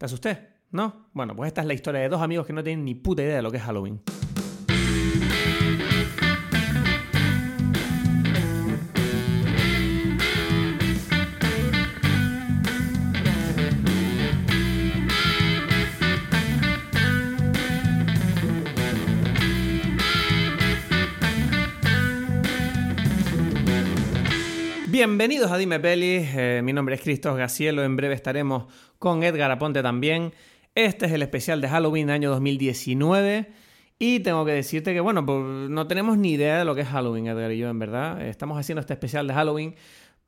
¿Te asusté? ¿No? Bueno, pues esta es la historia de dos amigos que no tienen ni puta idea de lo que es Halloween. Bienvenidos a Dime Pelis, eh, mi nombre es Cristos Gacielo, en breve estaremos con Edgar Aponte también. Este es el especial de Halloween año 2019 y tengo que decirte que, bueno, pues no tenemos ni idea de lo que es Halloween, Edgar y yo, en verdad. Estamos haciendo este especial de Halloween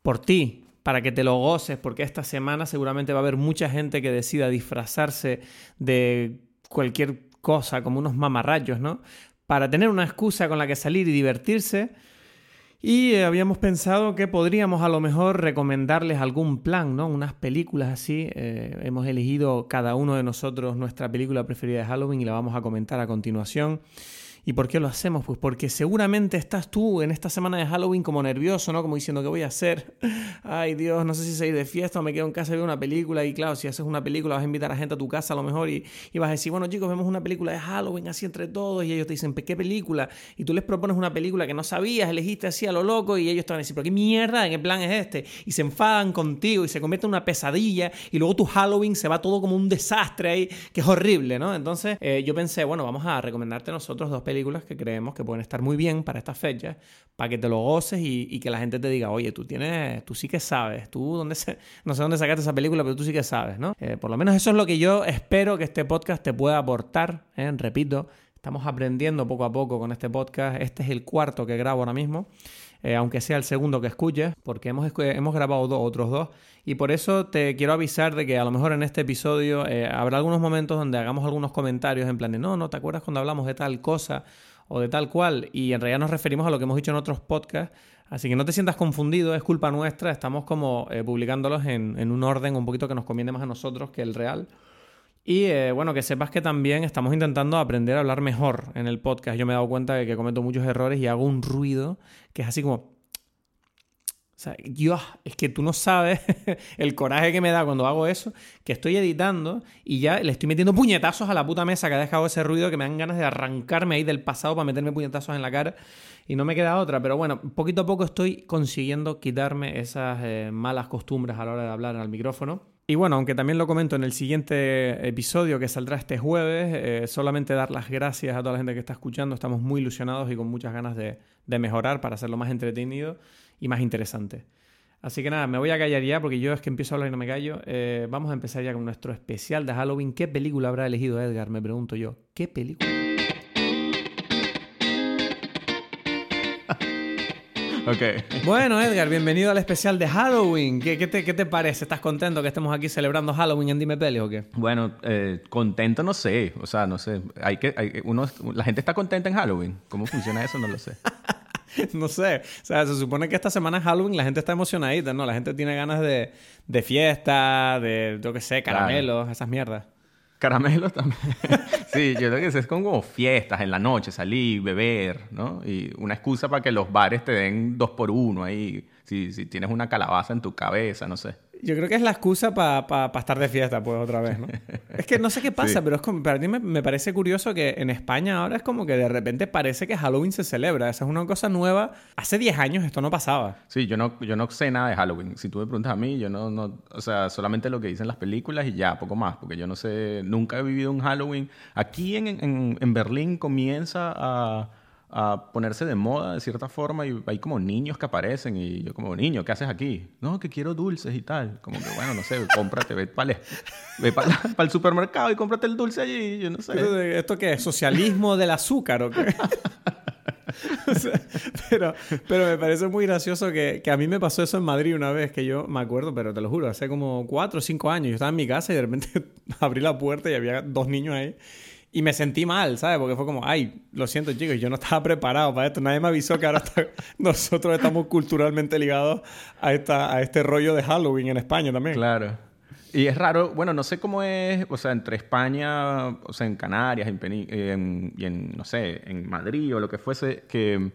por ti, para que te lo goces, porque esta semana seguramente va a haber mucha gente que decida disfrazarse de cualquier cosa, como unos mamarrayos, ¿no? Para tener una excusa con la que salir y divertirse y eh, habíamos pensado que podríamos a lo mejor recomendarles algún plan, ¿no? Unas películas así. Eh, hemos elegido cada uno de nosotros nuestra película preferida de Halloween y la vamos a comentar a continuación. ¿Y por qué lo hacemos? Pues porque seguramente estás tú en esta semana de Halloween como nervioso, ¿no? Como diciendo, ¿qué voy a hacer? Ay, Dios, no sé si salir de fiesta o me quedo en casa y veo una película. Y claro, si haces una película vas a invitar a gente a tu casa a lo mejor y, y vas a decir, bueno, chicos, vemos una película de Halloween así entre todos. Y ellos te dicen, ¿qué película? Y tú les propones una película que no sabías, elegiste así a lo loco y ellos te van a decir, ¿pero qué mierda? ¿En qué plan es este? Y se enfadan contigo y se convierte en una pesadilla y luego tu Halloween se va todo como un desastre ahí, que es horrible, ¿no? Entonces eh, yo pensé, bueno, vamos a recomendarte nosotros dos películas que creemos que pueden estar muy bien para estas fechas, para que te lo goces y, que la gente te diga, oye, tú tienes, tú sí que sabes, tú dónde se, no sé dónde sacaste esa película, pero tú sí que sabes, ¿no? Eh, por lo menos eso es lo que yo espero que este podcast te pueda aportar, ¿eh? repito, estamos aprendiendo poco a poco con este podcast, este es el cuarto que grabo ahora mismo. Eh, aunque sea el segundo que escuches, porque hemos, hemos grabado otros dos. Y por eso te quiero avisar de que a lo mejor en este episodio habrá algunos momentos donde hagamos algunos comentarios en plan de, no, no, ¿te acuerdas cuando hablamos de tal cosa? o de tal cual, y en realidad nos referimos a lo que hemos dicho en otros podcasts, así que no te sientas confundido, es culpa nuestra, estamos como eh, publicándolos en, un orden un poquito que nos conviene más a nosotros que el real. Y eh, bueno, que sepas que también estamos intentando aprender a hablar mejor en el podcast. Yo me he dado cuenta de que cometo muchos errores y hago un ruido que es así como sea, Dios, es que tú no sabes el coraje que me da cuando hago eso, que estoy editando y ya le estoy metiendo puñetazos a la puta mesa que ha dejado ese ruido que me dan ganas de arrancarme ahí del pasado para meterme puñetazos en la cara y no me queda otra. Pero bueno, poquito a poco estoy consiguiendo quitarme esas eh, malas costumbres a la hora de hablar al micrófono. Y bueno, aunque también lo comento en el siguiente episodio que saldrá este jueves, eh, solamente dar las gracias a toda la gente que está escuchando. Estamos muy ilusionados y con muchas ganas de, mejorar para hacerlo más entretenido y más interesante. Así que nada, me voy a callar ya porque yo es que empiezo a hablar y no me callo. Eh, vamos a empezar ya con nuestro especial de Halloween. ¿Qué película habrá elegido Edgar? Me pregunto yo. ¿Qué película? Ok. Bueno, Edgar, bienvenido al especial de Halloween. ¿Qué, te, parece? ¿Estás contento que estemos aquí celebrando Halloween en Dime Peli o qué? Bueno, eh, contento no sé. O sea, no sé. Hay que, uno, la gente está contenta en Halloween. ¿Cómo funciona eso? No lo sé. no sé. O sea, se supone que esta semana es Halloween, la gente está emocionadita, ¿no? La gente tiene ganas de, de fiesta, de, yo qué sé, caramelos, esas mierdas. Caramelos también. sí, yo creo que es como fiestas en la noche, salir, beber, ¿no? Y una excusa para que los bares te den dos por uno ahí, si, si tienes una calabaza en tu cabeza, no sé. Yo creo que es la excusa para estar de fiesta, pues, otra vez, ¿no? es que no sé qué pasa, pero es como, para mí me, parece curioso que en España ahora es como que de repente parece que Halloween se celebra. Esa es una cosa nueva. Hace 10 años esto no pasaba. Sí, yo no, yo no sé nada de Halloween. Si tú me preguntas a mí, yo no, no... O sea, solamente lo que dicen las películas y ya, poco más. Porque yo no sé... Nunca he vivido un Halloween. Aquí en, en, en Berlín comienza a a ponerse de moda de cierta forma y hay como niños que aparecen y yo como, niño, ¿qué haces aquí? No, que quiero dulces y tal. Como que, bueno, no sé, cómprate, ve para el, supermercado y cómprate el dulce allí, yo no sé. ¿Esto qué es? ¿Socialismo del azúcar o qué? pero, pero me parece muy gracioso que, que, a mí me pasó eso en Madrid una vez, que yo me acuerdo, pero te lo juro, hace como cuatro o cinco años, yo estaba en mi casa y de repente abrí la puerta y había dos niños ahí. Y me sentí mal, ¿sabes? Porque fue como, ay, lo siento chicos, yo no estaba preparado para esto. Nadie me avisó que ahora nosotros estamos culturalmente ligados a, esta, a este rollo de Halloween en España también. Claro. Y es raro, bueno, no sé cómo es, o sea, entre España, o sea, en Canarias, en, en, y en, no sé, en Madrid o lo que fuese, que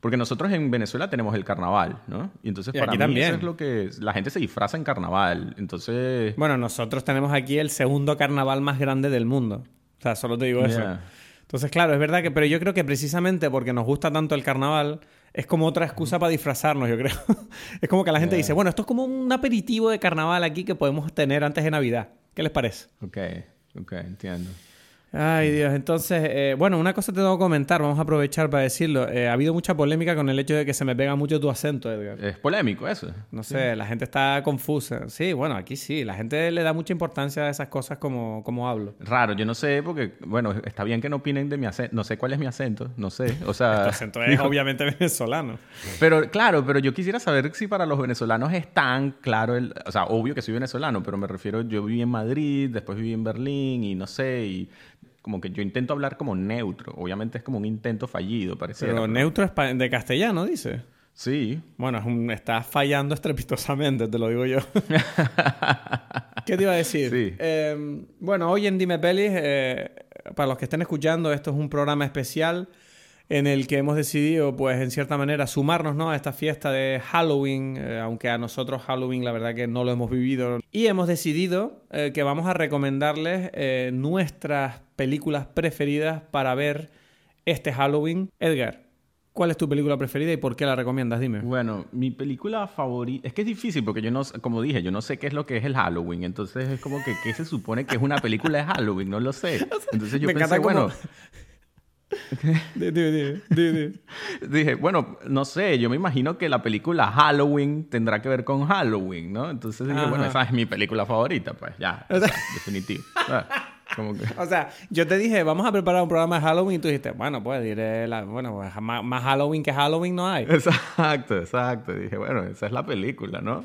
Porque nosotros en Venezuela tenemos el carnaval, ¿no? Y entonces Y para mí también. eso es lo que... La gente se disfraza en carnaval. Entonces... Bueno, nosotros tenemos aquí el segundo carnaval más grande del mundo. O sea, solo te digo eso. Entonces, claro, es verdad que, pero yo creo que precisamente porque nos gusta tanto el carnaval, es como otra excusa para disfrazarnos, yo creo. es como que la gente Yeah. dice, bueno, esto es como un aperitivo de carnaval aquí que podemos tener antes de Navidad. ¿Qué les parece? Ok, ok, entiendo. Ay, Dios. Entonces, eh, bueno, una cosa te tengo que comentar, vamos a aprovechar para decirlo. Eh, ha habido mucha polémica con el hecho de que se me pega mucho tu acento, Edgar. Es polémico eso. No sé, la gente está confusa. Sí, bueno, aquí sí. La gente le da mucha importancia a esas cosas como, como hablo. Raro, yo no sé porque, bueno, está bien que no opinen de mi acento, no sé cuál es mi acento, no sé, o sea... Tu acento es obviamente venezolano. Pero claro, pero yo quisiera saber si para los venezolanos es tan claro el, o sea, obvio que soy venezolano, pero me refiero, yo viví en Madrid, después viví en Berlín y no sé, y como que yo intento hablar como neutro, obviamente es como un intento fallido, pareciera. Pero neutro es de castellano, dice. Sí, Bueno, es un- estás fallando estrepitosamente, te lo digo yo. ¿Qué te iba a decir? Sí. Eh, bueno, hoy en Dime Pelis, eh, para los que estén escuchando, esto es un programa especial en el que hemos decidido, pues, en cierta manera, sumarnos ¿no? a esta fiesta de Halloween, eh, aunque a nosotros Halloween la verdad que no lo hemos vivido. Y hemos decidido eh, que vamos a recomendarles eh, nuestras películas preferidas para ver este Halloween. Edgar, ¿cuál es tu película preferida y por qué la recomiendas? Dime. bueno, mi película favorita, es que es difícil porque yo no, como dije, yo no sé qué es lo que es el Halloween, entonces es como que, ¿qué se supone que es una película de Halloween? No lo sé. Entonces yo me pensé, como- bueno... Dime, dime. Dije, bueno, no sé, yo me imagino que la película Halloween tendrá que ver con Halloween, ¿no? Entonces dije, Ajá. bueno, esa es mi película favorita, pues ya, definitivo. ¿sabes? Como que... O sea, yo te dije, vamos a preparar un programa de Halloween y tú dijiste, bueno, pues diré, la- bueno, pues, más, más Halloween que Halloween no hay. Exacto, exacto. Dije, bueno, esa es la película, ¿no?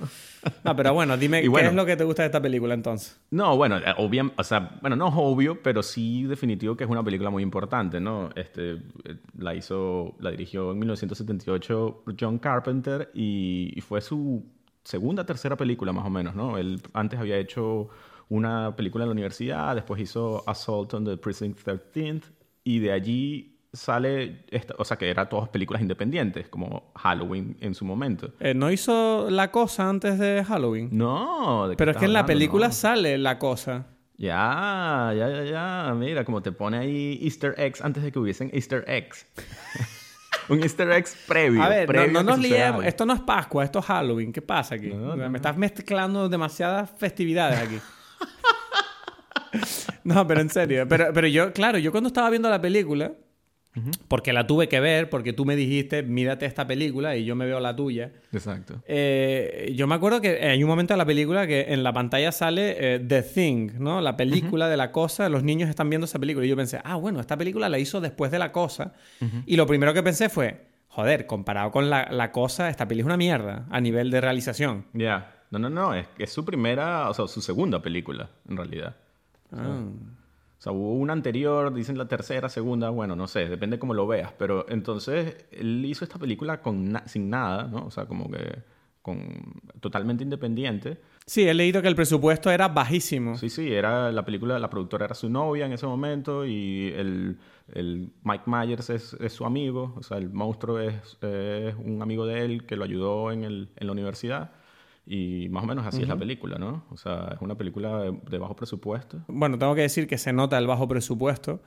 No, pero bueno, dime, ¿qué bueno. es lo que te gusta de esta película entonces? No, bueno, eh, obvio, o sea, bueno, no es obvio, pero sí definitivo que es una película muy importante, ¿no? Este, eh, la hizo, la dirigió en 1978 John Carpenter y, y fue su segunda, tercera película más o menos, ¿no? Él antes había hecho una película en la universidad, después hizo Assault on the Precinct 13 y de allí sale, esta, o sea, que eran todas películas independientes, como Halloween en su momento. Eh, ¿No hizo la cosa antes de Halloween? No, ¿de qué pero es que en la película No. sale la cosa. Ya, ya, ya, ya. Mira, como te pone ahí Easter eggs antes de que hubiesen Easter eggs. Un Easter eggs previo. A ver, no, previo nos liemos. Esto no es Pascua, esto es Halloween. ¿Qué pasa aquí? No, me estás mezclando demasiadas festividades aquí. no, pero en serio. Pero, pero yo, claro, yo cuando estaba viendo la película, porque la tuve que ver, porque tú me dijiste, mírate esta película y yo me veo la tuya. Exacto. Eh, yo me acuerdo que hay un momento de la película que en la pantalla sale eh, The Thing, ¿no? La película de la cosa. Los niños están viendo esa película. Y yo pensé, ah, bueno, esta película la hizo después de la cosa. Y lo primero que pensé fue, joder, comparado con la, la cosa, esta peli es una mierda a nivel de realización. Ya. No, no, no. Es, es su primera, o sea, su segunda película, en realidad. Ah. O sea, hubo una anterior, dicen la tercera, segunda, bueno, no sé, depende cómo lo veas. Pero entonces él hizo esta película con na- sin nada, ¿no? O sea, como que con, totalmente independiente. Sí, he leído que el presupuesto era bajísimo. Sí, sí, era la película, la productora era su novia en ese momento y el, el Mike Myers es, es su amigo, o sea, el monstruo es, es un amigo de él que lo ayudó en, el, en la universidad y más o menos así es la película, ¿no? O sea, es una película de, de bajo presupuesto. Bueno, tengo que decir que se nota el bajo presupuesto,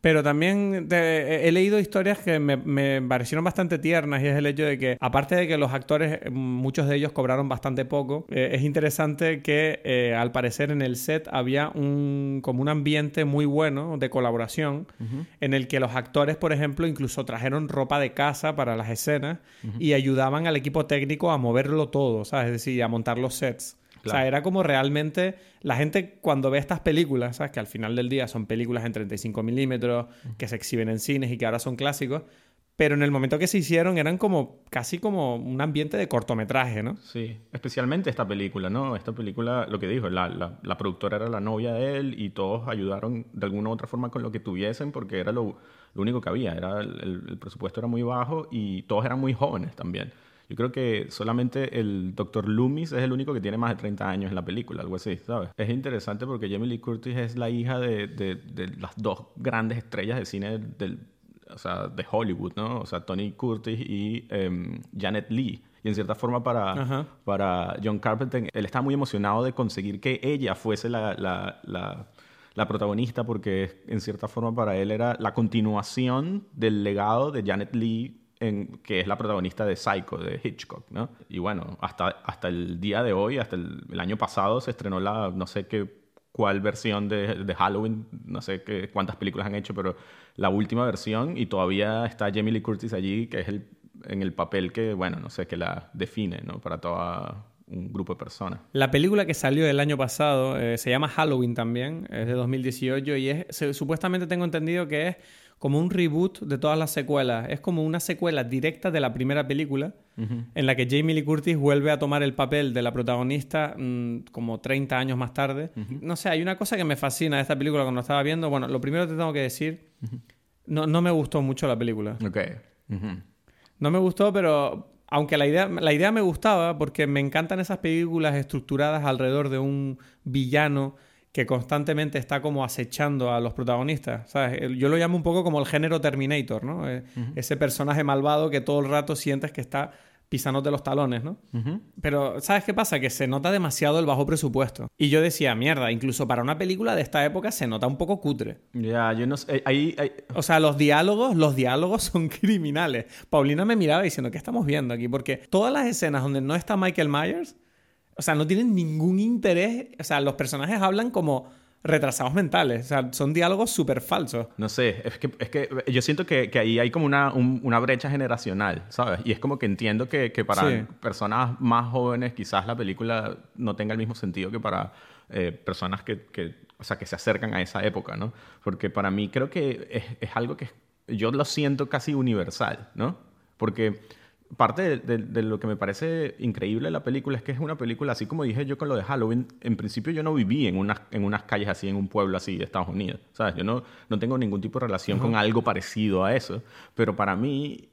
pero también te- he leído historias que me, me parecieron bastante tiernas y es el hecho de que, aparte de que los actores, eh, muchos de ellos cobraron bastante poco, eh, es interesante que eh, al parecer en el set había un, como un ambiente muy bueno de colaboración en el que los actores, por ejemplo, incluso trajeron ropa de casa para las escenas y ayudaban al equipo técnico a moverlo todo, ¿sabes? Es decir, a montar los sets. O sea, Claro. era como realmente la gente cuando ve estas películas, ¿sabes? Que al final del día son películas en 35 milímetros que se exhiben en cines y que ahora son clásicos, pero en el momento que se hicieron eran como casi como un ambiente de cortometraje, ¿no? Sí, especialmente esta película, ¿no? Esta película, lo que dijo, la, la, la productora era la novia de él y todos ayudaron de alguna u otra forma con lo que tuviesen porque era lo, lo único que había, era el presupuesto era muy bajo y todos eran muy jóvenes también. Yo creo que solamente el Dr. Loomis es el único que tiene más de 30 años en la película, algo así, ¿sabes? Es interesante porque Jamie Lee Curtis es la hija de, de- de las dos grandes estrellas de cine del, o sea, de Hollywood, ¿no? O sea, Tony Curtis y em, Janet Lee. Y en cierta forma para, para John Carpenter, él estaba muy emocionado de conseguir que ella fuese la, la, la, la, protagonista porque en cierta forma para él era la continuación del legado de Janet Lee que es la protagonista de Psycho, de Hitchcock, ¿no? Y bueno, hasta, hasta el día de hoy, hasta el, año pasado, se estrenó la, no sé qué, cuál versión de, Halloween, no sé qué, cuántas películas han hecho, pero la última versión y todavía está Jamie Lee Curtis allí, que es el, en el papel que, bueno, no sé, que la define, ¿no? Para todo un grupo de personas. La película que salió el año pasado eh, se llama Halloween también, es de 2018 y es, supuestamente tengo entendido que es como un reboot de todas las secuelas. Es como una secuela directa de la primera película, en la que Jamie Lee Curtis vuelve a tomar el papel de la protagonista mm, como 30 años más tarde. No sé, hay una cosa que me fascina de esta película cuando estaba viendo. Bueno, lo primero que te tengo que decir, no, no me gustó mucho la película. Ok. No me gustó, pero aunque la idea, la idea me gustaba, porque me encantan esas películas estructuradas alrededor de un villano que constantemente está como acechando a los protagonistas. Yo lo llamo un poco como el género Terminator, ¿no? Eh, ese personaje malvado que todo el rato sientes que está pisándote los talones, ¿no? Pero, ¿sabes qué pasa? Que se nota demasiado el bajo presupuesto. Y yo decía, mierda, incluso para una película de esta época se nota un poco cutre. Ya, yo no sé. Ahí, O sea, los diálogos, los diálogos son criminales. Paulina me miraba diciendo, ¿qué estamos viendo aquí? Porque todas las escenas donde no está Michael Myers o sea, no tienen ningún interés. O sea, los personajes hablan como retrasados mentales. O sea, son diálogos súper falsos. No sé, es que, es que yo siento que, que ahí hay como una, una, brecha generacional, ¿sabes? Y es como que entiendo que, que para personas más jóvenes quizás la película no tenga el mismo sentido que para eh, personas que, que, o sea, que se acercan a esa época, ¿no? Porque para mí creo que es, es algo que yo lo siento casi universal, ¿no? Porque parte de, lo que me parece increíble de la película es que es una película, así como dije yo con lo de Halloween, en principio yo no viví en unas, en unas calles así, en un pueblo así de Estados Unidos, ¿sabes? Yo no, no tengo ningún tipo de relación con algo parecido a eso, pero para mí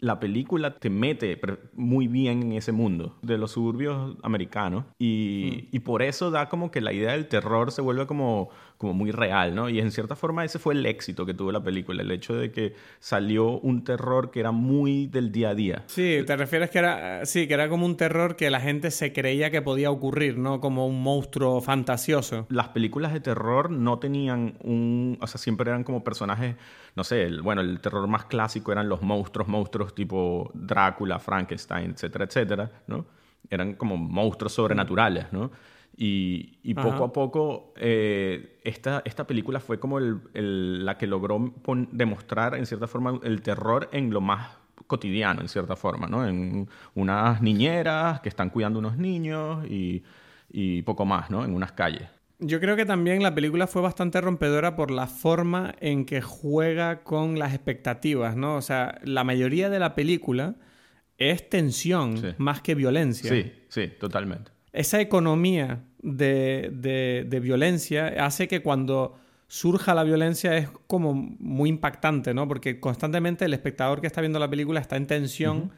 la película te mete muy bien en ese mundo de los suburbios americanos y, y por eso da como que la idea del terror se vuelve como como muy real, ¿no? Y en cierta forma ese fue el éxito que tuvo la película, el hecho de que salió un terror que era muy del día a día. Sí, te refieres que era, sí, que era como un terror que la gente se creía que podía ocurrir, ¿no? Como un monstruo fantasioso. Las películas de terror no tenían un, o sea, siempre eran como personajes, no sé, bueno, el terror más clásico eran los monstruos, monstruos tipo Drácula, Frankenstein, etcétera, etcétera, ¿no? Eran como monstruos sobrenaturales, ¿no? Y, poco a poco eh, esta, esta película fue como la que logró demostrar en cierta forma el terror en lo más cotidiano, en cierta forma, ¿no? En unas niñeras que están cuidando unos niños y, y poco más, ¿no? En unas calles. Yo creo que también la película fue bastante rompedora por la forma en que juega con las expectativas, ¿no? O sea, la mayoría de la película es tensión más que violencia. Sí, sí, totalmente. Esa economía de, violencia hace que cuando surja la violencia es como muy impactante, ¿no? Porque constantemente el espectador que está viendo la película está en tensión.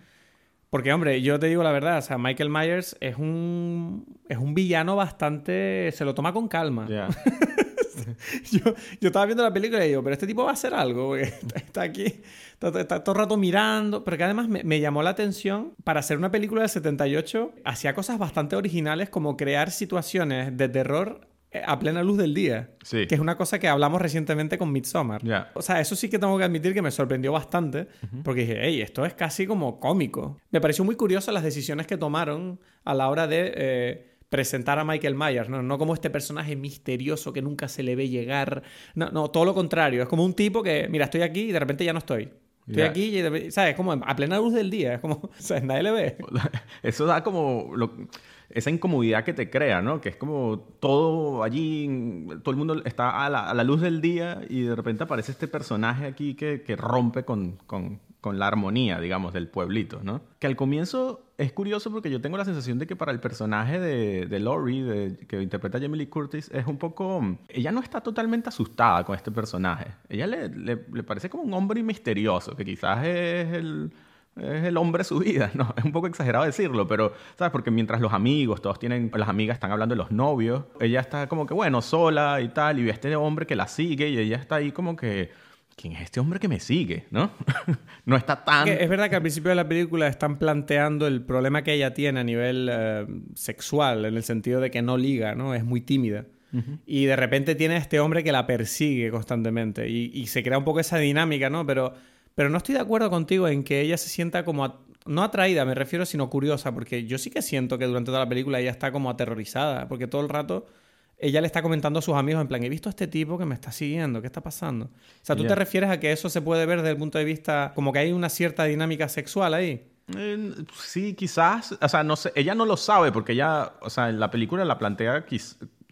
Porque, hombre, yo te digo la verdad, o sea, Michael Myers es un, es un villano bastante... se lo toma con calma. yo, yo, estaba viendo la película y digo, pero este tipo va a hacer algo, porque está aquí, está, todo el rato mirando, pero que además me, me, llamó la atención, para hacer una película del 78, hacía cosas bastante originales como crear situaciones de terror eh, a plena luz del día. Sí. Que es una cosa que hablamos recientemente con Midsommar. O sea, eso sí que tengo que admitir que me sorprendió bastante. Porque dije, hey, esto es casi como cómico. Me pareció muy curioso las decisiones que tomaron a la hora de eh, presentar a Michael Myers, ¿no? no como este personaje misterioso que nunca se le ve llegar. No, no, todo lo contrario. Es como un tipo que, mira, estoy aquí y de repente ya no estoy. Estoy aquí y, ¿sabes? Como a plena luz del día. Es como, ¿sabes? Nadie le ve. Eso da como esa incomodidad que te crea, ¿no? Que es como todo allí, todo el mundo está a la, luz del día y de repente aparece este personaje aquí que, que rompe con, con, con la armonía, digamos, del pueblito, ¿no? Que al comienzo es curioso porque yo tengo la sensación de que para el personaje de, de Laurie, que interpreta Jamie Lee Curtis, es un poco... Ella no está totalmente asustada con este personaje. Ella le, le, parece como un hombre misterioso, que quizás es el, es el hombre de su vida, ¿no? Es un poco exagerado decirlo, pero, ¿sabes? Porque mientras los amigos, todos tienen, las amigas están hablando de los novios, ella está como que, bueno, sola y tal, y ve este hombre que la sigue y ella está ahí como que ¿quién es este hombre que me sigue? ¿No? no está tan... Es verdad que al principio de la película están planteando el problema que ella tiene a nivel eh, sexual, en el sentido de que no liga, ¿no? Es muy tímida. Y de repente tiene a este hombre que la persigue constantemente y, se crea un poco esa dinámica, ¿no? Pero, pero no estoy de acuerdo contigo en que ella se sienta como... no atraída, me refiero, sino curiosa, porque yo sí que siento que durante toda la película ella está como aterrorizada, porque todo el rato ella le está comentando a sus amigos en plan, he visto a este tipo que me está siguiendo, ¿qué está pasando? O sea, ¿tú te refieres a que eso se puede ver desde el punto de vista como que hay una cierta dinámica sexual ahí? Eh, sí, quizás, o sea, no sé, ella no lo sabe porque ella, o sea, en la película la plantea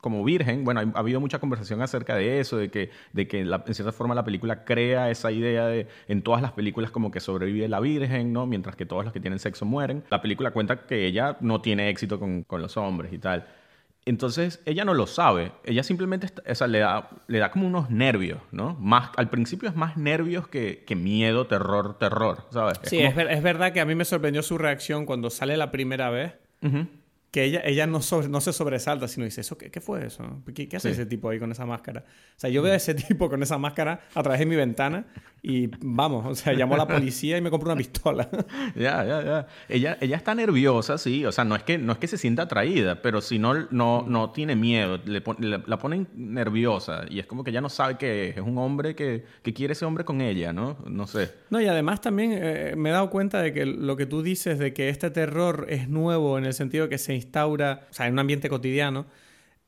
como virgen, bueno, ha, habido mucha conversación acerca de eso, de que, de que en cierta forma la película crea esa idea de en todas las películas como que sobrevive la virgen, ¿no? Mientras que todos los que tienen sexo mueren. La película cuenta que ella no tiene éxito con, con los hombres y tal. Entonces, ella no lo sabe. Ella simplemente le, da, le da como unos nervios, ¿no? Más, al principio es más nervios que, que miedo, terror, terror, ¿sabes? Sí, es, es, verdad que a mí me sorprendió su reacción cuando sale la primera vez que ella, ella no, no se sobresalta, sino dice, ¿eso qué, qué fue eso? ¿Qué, qué hace ese tipo ahí con esa máscara? O sea, yo veo a ese tipo con esa máscara a través de mi ventana y vamos, o sea, llamó a la policía y me compró una pistola. ya, ya, ya. Ella, ella está nerviosa, sí, o sea, no es que, no es que se sienta atraída, pero si no, no, no tiene miedo, le, la ponen nerviosa y es como que ella no sabe que es, un hombre que, que, quiere ese hombre con ella, ¿no? No sé. No, y además también eh, me he dado cuenta de que lo que tú dices de que este terror es nuevo en el sentido que se instaura, o sea, en un ambiente cotidiano,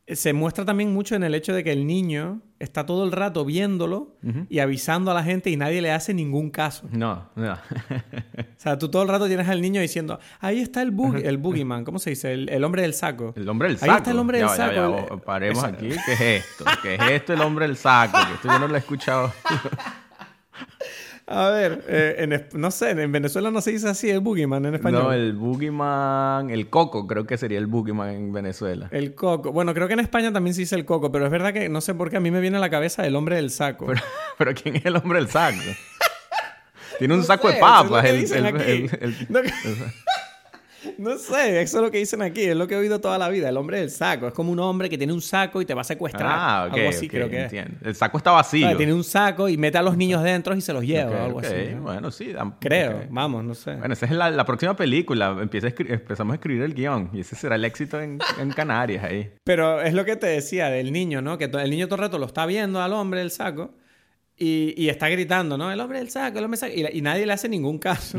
eh, se muestra también mucho en el hecho de que el niño está todo el rato viéndolo y avisando a la gente y nadie le hace ningún caso. No, no. o sea, tú todo el rato tienes al niño diciendo, ahí está el, boogie, el boogeyman, ¿cómo se dice? El, hombre del saco. El hombre del saco. Ahí está el hombre del saco. Paremos aquí. ¿Qué es esto? ¿Qué es esto el hombre del saco? Que esto yo no lo he escuchado. A ver, eh, no sé, en Venezuela no se dice así el boogeyman en español. No, el boogeyman, el coco creo que sería el boogeyman en Venezuela. El coco. Bueno, creo que en España también se dice el coco, pero es verdad que no sé por qué a mí me viene a la cabeza el hombre del saco. Pero, ¿quién es el hombre del saco? Tiene un saco de papas. el, No sé, eso es lo que dicen aquí, es lo que he oído toda la vida. El hombre del saco. Es como un hombre que tiene un saco y te va a secuestrar. Ah, ok. Algo así creo que El saco está vacío. tiene un saco y mete a los niños dentro y se los lleva algo así. Bueno, sí. Creo, vamos, no sé. Bueno, esa es la, próxima película. Empieza empezamos a escribir el guion y ese será el éxito en, Canarias ahí. Pero es lo que te decía del niño, ¿no? Que el niño todo el rato lo está viendo al hombre del saco y, está gritando, ¿no? El hombre del saco, el hombre del saco. Y, nadie le hace ningún caso.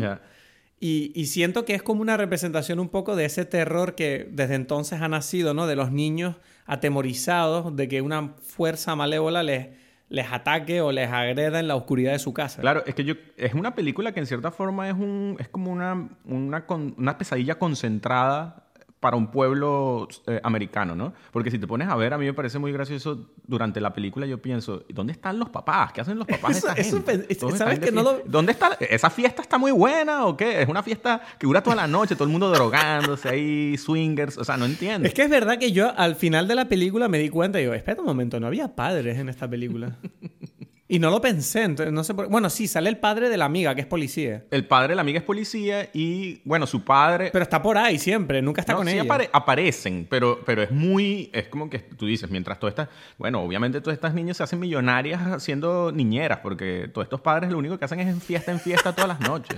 Y, siento que es como una representación un poco de ese terror que desde entonces ha nacido, ¿no? De los niños atemorizados de que una fuerza malévola les, les ataque o les agreda en la oscuridad de su casa. Claro, es que yo es una película que en cierta forma es un es como una, una, una pesadilla concentrada para un pueblo eh, americano, ¿no? Porque si te pones a ver, a mí me parece muy gracioso durante la película, yo pienso, ¿dónde están los papás? ¿Qué hacen los papás de esta ¿Sabes que no ¿Dónde está? ¿Esa fiesta está muy buena o qué? Es una fiesta que dura toda la noche, todo el mundo drogándose ahí, swingers, o sea, no entiendo. Es que es verdad que yo al final de la película me di cuenta y digo, espera un momento, no había padres en esta película. Y no lo pensé, entonces no sé por... Bueno, sí, sale el padre de la amiga, que es policía. El padre de la amiga es policía y, bueno, su padre... Pero está por ahí siempre, nunca está con sí ella. aparecen, pero, pero es muy... Es como que tú dices, mientras todas estas... Bueno, obviamente todas estas niñas se hacen millonarias siendo niñeras, porque todos estos padres lo único que hacen es en fiesta en fiesta todas las noches.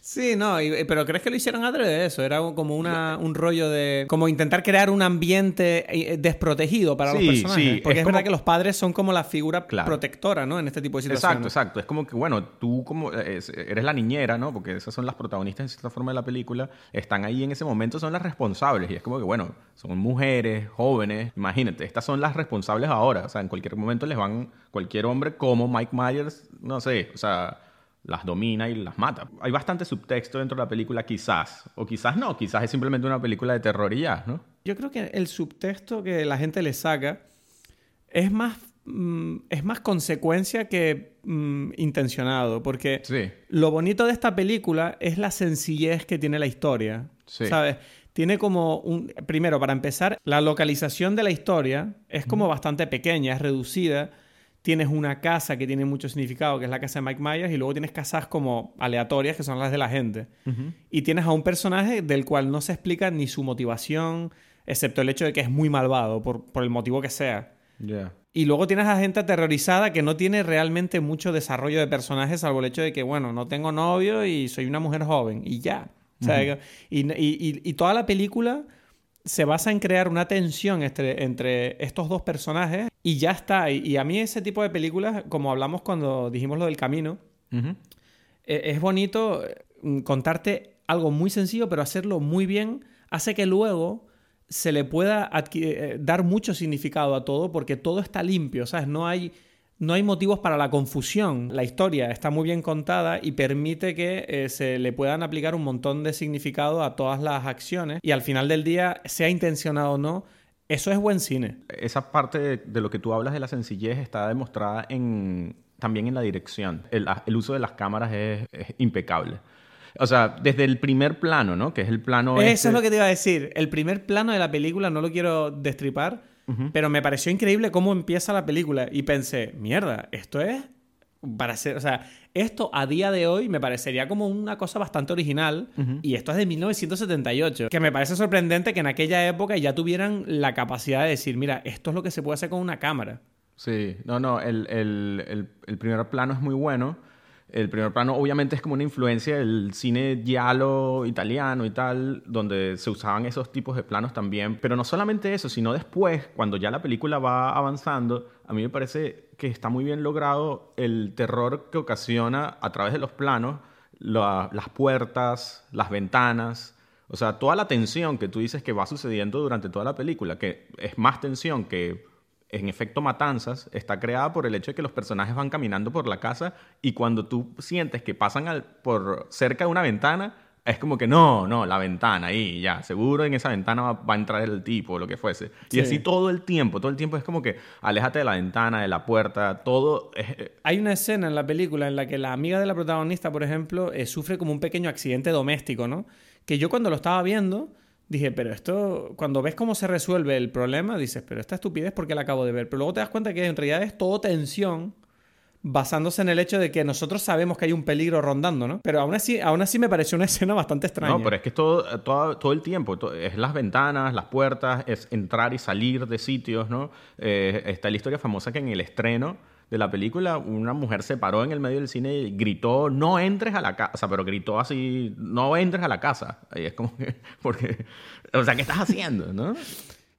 Sí, no, pero ¿crees que lo hicieron de eso? Era como una, un rollo de... Como intentar crear un ambiente eh, desprotegido para los personajes. Porque es, verdad que los padres son como la figura protectora, ¿no? En este tipo de situaciones. Exacto, exacto. Es como que, bueno, tú como eh, eres la niñera, ¿no? Porque esas son las protagonistas en cierta forma de la película. Están ahí en ese momento, son las responsables. Y es como que, bueno, son mujeres, jóvenes. Imagínate, estas son las responsables ahora. O sea, en cualquier momento les van cualquier hombre como Mike Myers, no sé, o sea las domina y las mata. Hay bastante subtexto dentro de la película, quizás. O quizás no, quizás es simplemente una película de terror y ya, ¿no? Yo creo que el subtexto que la gente le saca es más, mm, es más consecuencia que mm, intencionado. Porque lo bonito de esta película es la sencillez que tiene la historia. ¿Sabes? Tiene como un... Primero, para empezar, la localización de la historia es como bastante pequeña, es reducida tienes una casa que tiene mucho significado, que es la casa de Mike Myers, y luego tienes casas como aleatorias, que son las de la gente. Y tienes a un personaje del cual no se explica ni su motivación, excepto el hecho de que es muy malvado, por, el motivo que sea. Y luego tienes a gente aterrorizada que no tiene realmente mucho desarrollo de personajes, salvo el hecho de que, bueno, no tengo novio y soy una mujer joven. Y ya. O sea, y, y, y, toda la película se basa en crear una tensión entre, entre estos dos personajes y ya está. Y, a mí ese tipo de películas, como hablamos cuando dijimos lo del camino, e, es bonito mm, contarte algo muy sencillo, pero hacerlo muy bien hace que luego se le pueda eh, dar mucho significado a todo porque todo está limpio, ¿sabes? No hay, no hay motivos para la confusión. La historia está muy bien contada y permite que eh, se le puedan aplicar un montón de significado a todas las acciones y al final del día, sea intencionado o no, eso es buen cine. Esa parte de, lo que tú hablas de la sencillez está demostrada en, también en la dirección. El, uso de las cámaras es impecable. O sea, desde el primer plano, ¿no? Que es el plano. Eso es este lo que te iba a decir. El primer plano de la película, no lo quiero destripar, pero me pareció increíble cómo empieza la película. Y pensé, mierda, esto es. Para ser. O sea, esto a día de hoy me parecería como una cosa bastante original. Y esto es de 1978. Que me parece sorprendente que en aquella época ya tuvieran la capacidad de decir, mira, esto es lo que se puede hacer con una cámara. Sí, no, no, el, el, el primer plano es muy bueno. El primer plano obviamente es como una influencia del cine giallo italiano y tal, donde se usaban esos tipos de planos también. Pero no solamente eso, sino después, cuando ya la película va avanzando, a mí me parece que está muy bien logrado el terror que ocasiona a través de los planos, las puertas, las ventanas. O sea, toda la tensión que tú dices que va sucediendo durante toda la película, que es más tensión que en efecto matanzas está creada por el hecho de que los personajes van caminando por la casa y cuando tú sientes que pasan por cerca de una ventana, es como que no, no, la ventana ahí, ya, seguro en esa ventana va, a entrar el tipo o lo que fuese. Y así todo el tiempo, todo el tiempo es como que aléjate de la ventana, de la puerta, todo. Eh, Hay una escena en la película en la que la amiga de la protagonista, por ejemplo, eh, sufre como un pequeño accidente doméstico, ¿no? Que yo cuando lo estaba viendo dije, pero esto, cuando ves cómo se resuelve el problema, dices, pero esta estupidez porque la acabo de ver. Pero luego te das cuenta que en realidad es todo tensión basándose en el hecho de que nosotros sabemos que hay un peligro rondando, ¿no? Pero aún así, aún así me pareció una escena bastante extraña. No, pero es que es todo, todo, todo el tiempo, es las ventanas, las puertas, es entrar y salir de sitios, ¿no? Eh, está la historia famosa que en el estreno de la película, una mujer se paró en el medio del cine y gritó, no entres a la casa, pero gritó así, no entres a la casa. Y es como que, porque, o sea, ¿qué estás haciendo, no?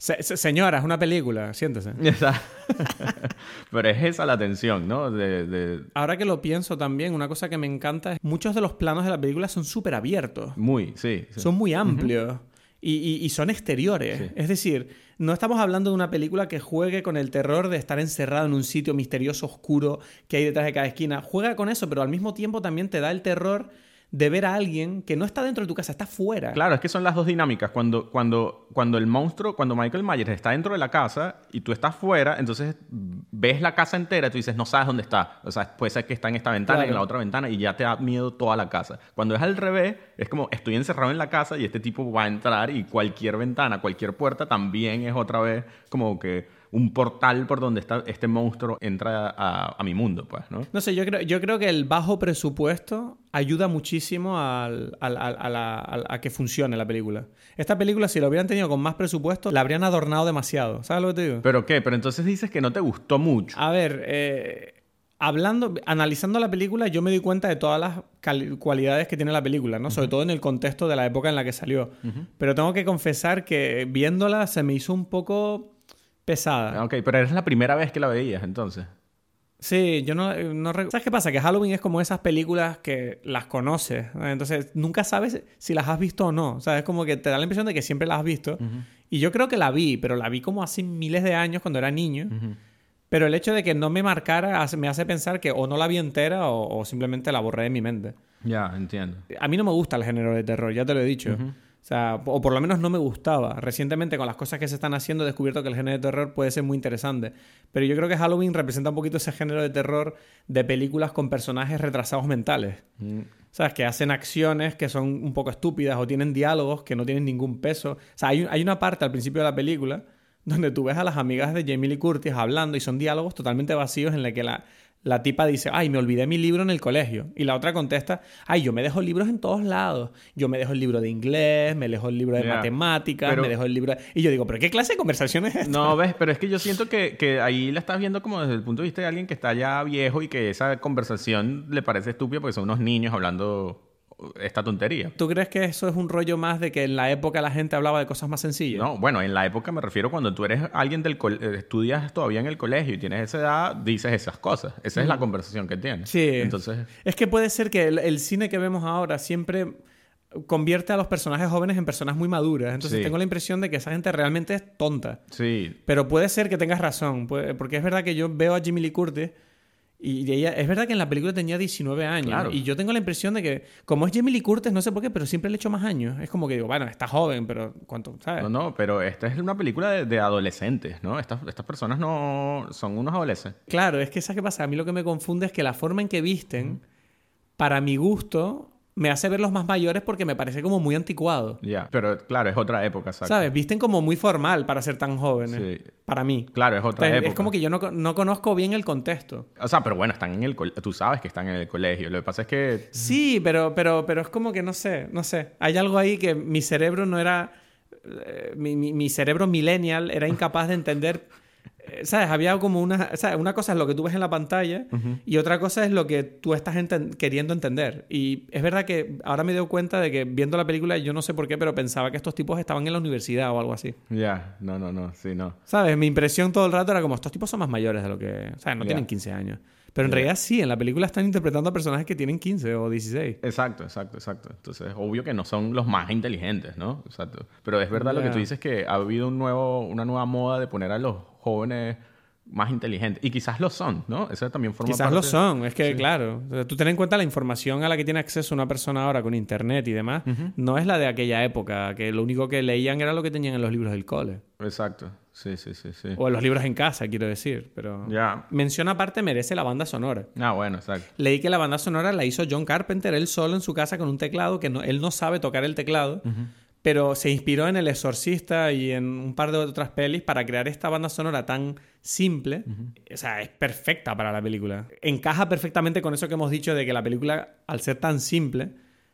señora, es una película, siéntese. Pero es esa la tensión, ¿no? De, Ahora que lo pienso también, una cosa que me encanta es muchos de los planos de la película son súper abiertos. Muy, sí, Son muy amplios. Y, son exteriores. Es decir, no estamos hablando de una película que juegue con el terror de estar encerrado en un sitio misterioso, oscuro, que hay detrás de cada esquina. Juega con eso, pero al mismo tiempo también te da el terror de ver a alguien que no está dentro de tu casa, está fuera. Claro, es que son las dos dinámicas. Cuando, cuando, cuando el monstruo, cuando Michael Myers está dentro de la casa y tú estás fuera, entonces ves la casa entera y tú dices, no sabes dónde está. O sea, puede ser que está en esta ventana y en la otra ventana y ya te da miedo toda la casa. Cuando es al revés, es como estoy encerrado en la casa y este tipo va a entrar y cualquier ventana, cualquier puerta también es otra vez como que un portal por donde está este monstruo entra a, mi mundo, pues, ¿no? No sé, yo creo, yo creo que el bajo presupuesto ayuda muchísimo al, a que funcione la película. Esta película, si lo hubieran tenido con más presupuesto, la habrían adornado demasiado. ¿Sabes lo que te digo? ¿Pero qué? Pero entonces dices que no te gustó mucho. A ver, eh, hablando, analizando la película, yo me di cuenta de todas las cualidades que tiene la película, ¿no? Sobre todo en el contexto de la época en la que salió. Pero tengo que confesar que viéndola se me hizo un poco pesada. Ah, ok, pero eres la primera vez que la veías entonces. Sí, yo no, no... ¿Sabes qué pasa? Que Halloween es como esas películas que las conoces. Entonces, nunca sabes si las has visto o no. O sea, es como que te da la impresión de que siempre las has visto. Y yo creo que la vi, pero la vi como hace miles de años cuando era niño. Pero el hecho de que no me marcara me hace pensar que o no la vi entera o, simplemente la borré de mi mente. Ya, entiendo. A mí no me gusta el género de terror, ya te lo he dicho. O sea, o por lo menos no me gustaba. Recientemente, con las cosas que se están haciendo, he descubierto que el género de terror puede ser muy interesante. Pero yo creo que Halloween representa un poquito ese género de terror de películas con personajes retrasados mentales. Mm. ¿Sabes? Que hacen acciones que son un poco estúpidas o tienen diálogos que no tienen ningún peso. O sea, hay, hay una parte al principio de la película donde tú ves a las amigas de Jamie Lee Curtis hablando y son diálogos totalmente vacíos en la que la, la tipa dice, ay, me olvidé mi libro en el colegio. Y la otra contesta, ay, yo me dejo libros en todos lados. Yo me dejo el libro de inglés, me dejo el libro de matemáticas, Pero- me dejo el libro... de-". Y yo digo, ¿pero qué clase de conversación es esta? No, ves, pero es que yo siento que, que ahí la estás viendo como desde el punto de vista de alguien que está ya viejo y que esa conversación le parece estúpida porque son unos niños hablando esta tontería. ¿Tú crees que eso es un rollo más de que en la época la gente hablaba de cosas más sencillas? No, bueno, en la época me refiero cuando tú eres alguien del eh, estudias todavía en el colegio y tienes esa edad, dices esas cosas. Esa es la conversación que tienes. Sí. Entonces, Es que puede ser que el, el cine que vemos ahora siempre convierte a los personajes jóvenes en personas muy maduras. Entonces Sí. tengo la impresión de que esa gente realmente es tonta. sí, Pero puede ser que tengas razón, porque es verdad que yo veo a Jimmy Lee Curtis y ella, es verdad que en la película tenía 19 años. Claro. Y yo tengo la impresión de que, como es Jimmy Lee Curtis, no sé por qué, pero siempre le echo más años. Es como que digo, bueno, está joven, pero ¿cuánto? ¿Sabes? no, no, pero esta es una película de, de adolescentes, ¿no? Estas, estas personas no son unos adolescentes. Claro, es que ¿sabes qué pasa? A mí lo que me confunde es que la forma en que visten, para mi gusto, me hace verlos más mayores porque me parece como muy anticuado. Ya, pero claro, es otra época, exacto. ¿Sabes? Visten como muy formal para ser tan jóvenes. Sí. Para mí. Claro, es otra Entonces, época. es como que yo no, no conozco bien el contexto. O sea, pero bueno, están en el tú sabes que están en el colegio. Lo que pasa es que Sí, pero, pero, pero es como que no sé, no sé. Hay algo ahí que mi cerebro no era. eh, mi, mi- mi cerebro millennial era incapaz de entender. Eh, ¿Sabes? Había como una. ¿sabes? Una cosa es lo que tú ves en la pantalla y otra cosa es lo que tú estás enten- queriendo entender. Y es verdad que ahora me doy cuenta de que viendo la película, yo no sé por qué, pero pensaba que estos tipos estaban en la universidad o algo así. ya, no, no, no, sí, no. ¿Sabes? Mi impresión todo el rato era como, estos tipos son más mayores de lo que... O sea, no Ya. tienen 15 años. Pero en Ya. realidad sí, en la película están interpretando a personajes que tienen 15 o 16. Exacto, exacto, exacto. Entonces, obvio que no son los más inteligentes, ¿no? Exacto. Pero es verdad lo que tú dices que ha habido un nuevo, una nueva moda de poner a los jóvenes más inteligentes. Y quizás lo son, ¿no? Eso también forma Quizás parte... lo son, es que claro, o sea, tú ten en cuenta la información a la que tiene acceso una persona ahora con internet y demás, no es la de aquella época, que lo único que leían era lo que tenían en los libros del cole. Exacto. Sí, sí, sí, sí. O en los libros en casa, quiero decir. Pero Ya. mención aparte merece la banda sonora. Ah, bueno, exacto. Leí que la banda sonora la hizo John Carpenter él solo en su casa con un teclado, que no- él no sabe tocar el teclado, pero se inspiró en El Exorcista y en un par de otras pelis para crear esta banda sonora tan simple. O sea, es perfecta para la película. Encaja perfectamente con eso que hemos dicho de que la película, al ser tan simple,